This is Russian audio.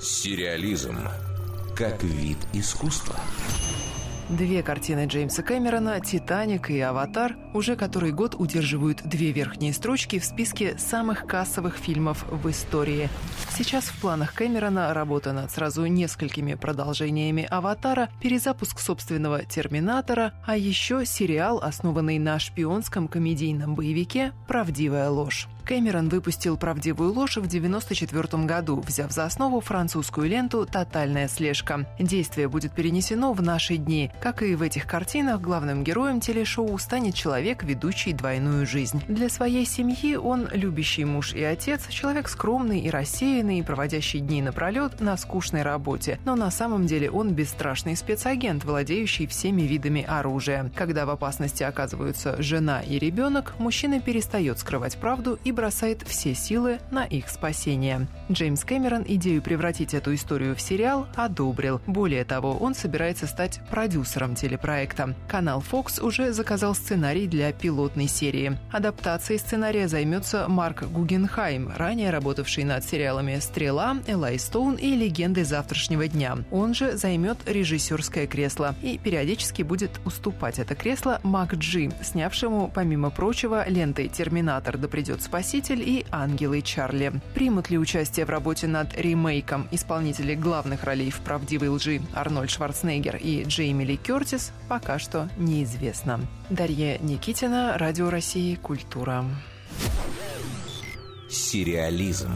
Сериализм как вид искусства. Две картины Джеймса Кэмерона «Титаник» и «Аватар» уже который год удерживают две верхние строчки в списке самых кассовых фильмов в истории. Сейчас в планах Кэмерона работа над сразу несколькими продолжениями «Аватара», перезапуск собственного «Терминатора», а еще сериал, основанный на шпионском комедийном боевике «Правдивая ложь». Кэмерон выпустил «Правдивую ложь» в 1994 году, взяв за основу французскую ленту «Тотальная слежка». Действие будет перенесено в наши дни. Как и в этих картинах, главным героем телешоу станет человек, ведущий двойную жизнь. Для своей семьи он любящий муж и отец, человек скромный и рассеянный, проводящий дни напролет на скучной работе. Но на самом деле он бесстрашный спецагент, владеющий всеми видами оружия. Когда в опасности оказываются жена и ребенок, мужчина перестает скрывать правду и бросает все силы на их спасение. Джеймс Кэмерон идею превратить эту историю в сериал одобрил. Более того, он собирается стать продюсером телепроекта. Канал Fox уже заказал сценарий для пилотной серии. Адаптацией сценария займется Марк Гугенхайм, ранее работавший над сериалами «Стрела», «Элай Стоун» и «Легенды завтрашнего дня». Он же займет режиссерское кресло и периодически будет уступать это кресло Мак Джи, снявшему, помимо прочего, ленты «Терминатор. Да придет спасение» «Спаситель» и «Ангелы Чарли». Примут ли участие в работе над ремейком исполнители главных ролей в «Правдивой лжи» Арнольд Шварценеггер и Джейми Ли Кертис, пока что неизвестно. Дарья Никитина, Радио России «Культура». Сериализм.